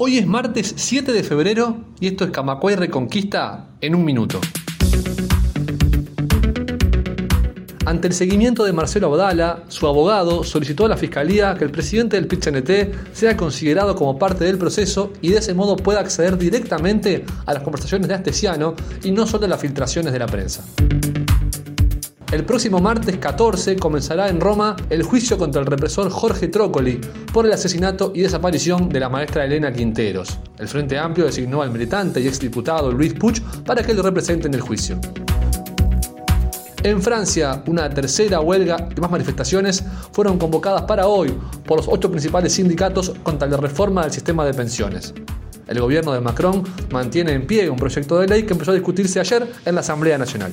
Hoy es martes 7 de febrero y esto es Camacuay Reconquista en un minuto. Ante el seguimiento de Marcelo Abdala, su abogado solicitó a la Fiscalía que el presidente del PIT-CNT sea considerado como parte del proceso y de ese modo pueda acceder directamente a las conversaciones de Astesiano y no solo a las filtraciones de la prensa. El próximo martes 14 comenzará en Roma el juicio contra el represor Jorge Trócoli por el asesinato y desaparición de la maestra Elena Quinteros. El Frente Amplio designó al militante y exdiputado Luis Puch para que lo represente en el juicio. En Francia, una tercera huelga y más manifestaciones fueron convocadas para hoy por los ocho principales sindicatos contra la reforma del sistema de pensiones. El gobierno de Macron mantiene en pie un proyecto de ley que empezó a discutirse ayer en la Asamblea Nacional.